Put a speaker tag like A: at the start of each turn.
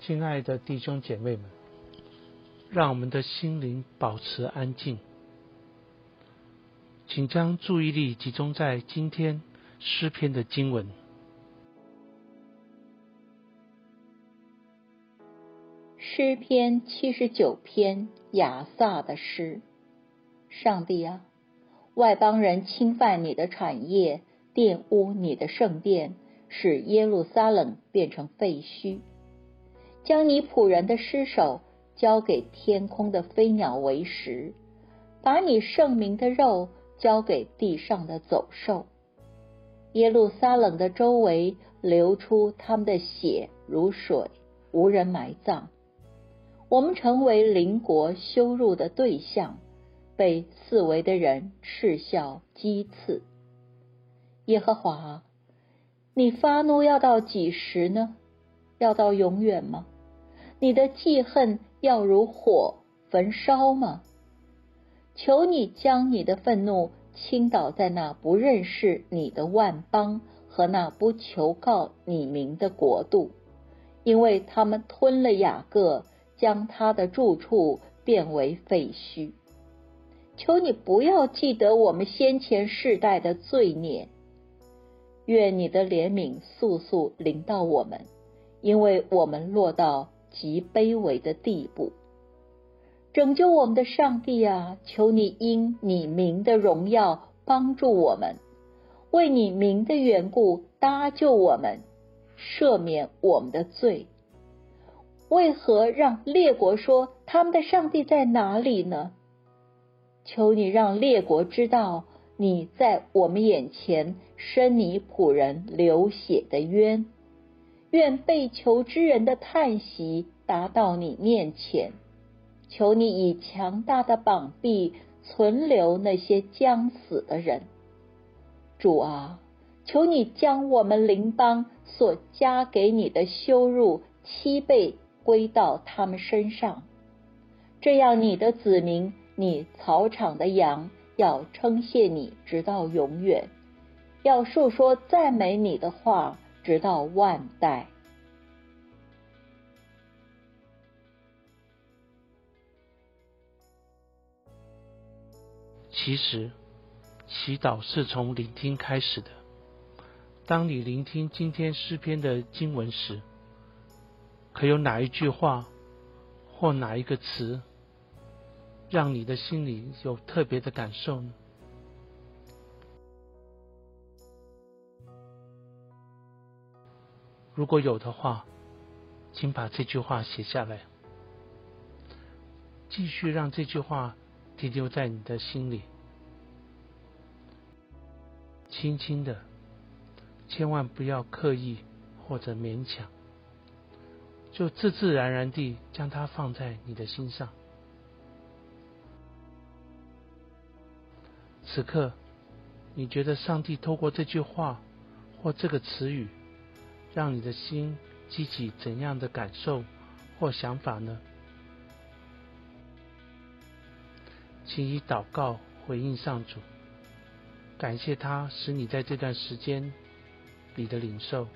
A: 亲爱的弟兄姐妹们，让我们的心灵保持安静，请将注意力集中在今天诗篇的经文。
B: 诗篇七十九篇雅萨的诗，上帝啊，外邦人侵犯你的产业，玷污你的圣殿，使耶路撒冷变成废墟。将你仆人的尸首交给天空的飞鸟为食，把你圣明的肉交给地上的走兽。耶路撒冷的周围流出他们的血如水，无人埋葬。我们成为邻国羞辱的对象，被四围的人嗤笑讥刺。耶和华，你发怒要到几时呢？要到永远吗？你的记恨要如火焚烧吗？求你将你的愤怒倾倒在那不认识你的万邦和那不求告你名的国度，因为他们吞了雅各，将他的住处变为废墟。求你不要记得我们先前世代的罪孽，愿你的怜悯速速临到我们。因为我们落到极卑微的地步，拯救我们的上帝啊，求你因你名的荣耀帮助我们，为你名的缘故搭救我们，赦免我们的罪。为何让列国说他们的上帝在哪里呢？求你让列国知道你在我们眼前伸你仆人流血的冤。愿被求之人的叹息达到你面前，求你以强大的膀臂存留那些将死的人。主啊，求你将我们邻邦所加给你的羞辱七倍归到他们身上，这样你的子民，你草场的羊要称谢你直到永远，要述说赞美你的话。直到万代。
A: 其实，祈祷是从聆听开始的。当你聆听今天诗篇的经文时，可有哪一句话或哪一个词，让你的心里有特别的感受呢？如果有的话，请把这句话写下来，继续让这句话停留在你的心里，轻轻的，千万不要刻意或者勉强，就自自然然地将它放在你的心上。此刻，你觉得上帝透过这句话或这个词语？让你的心激起怎样的感受或想法呢？请以祷告回应上主，感谢他使你在这段时间里的领受。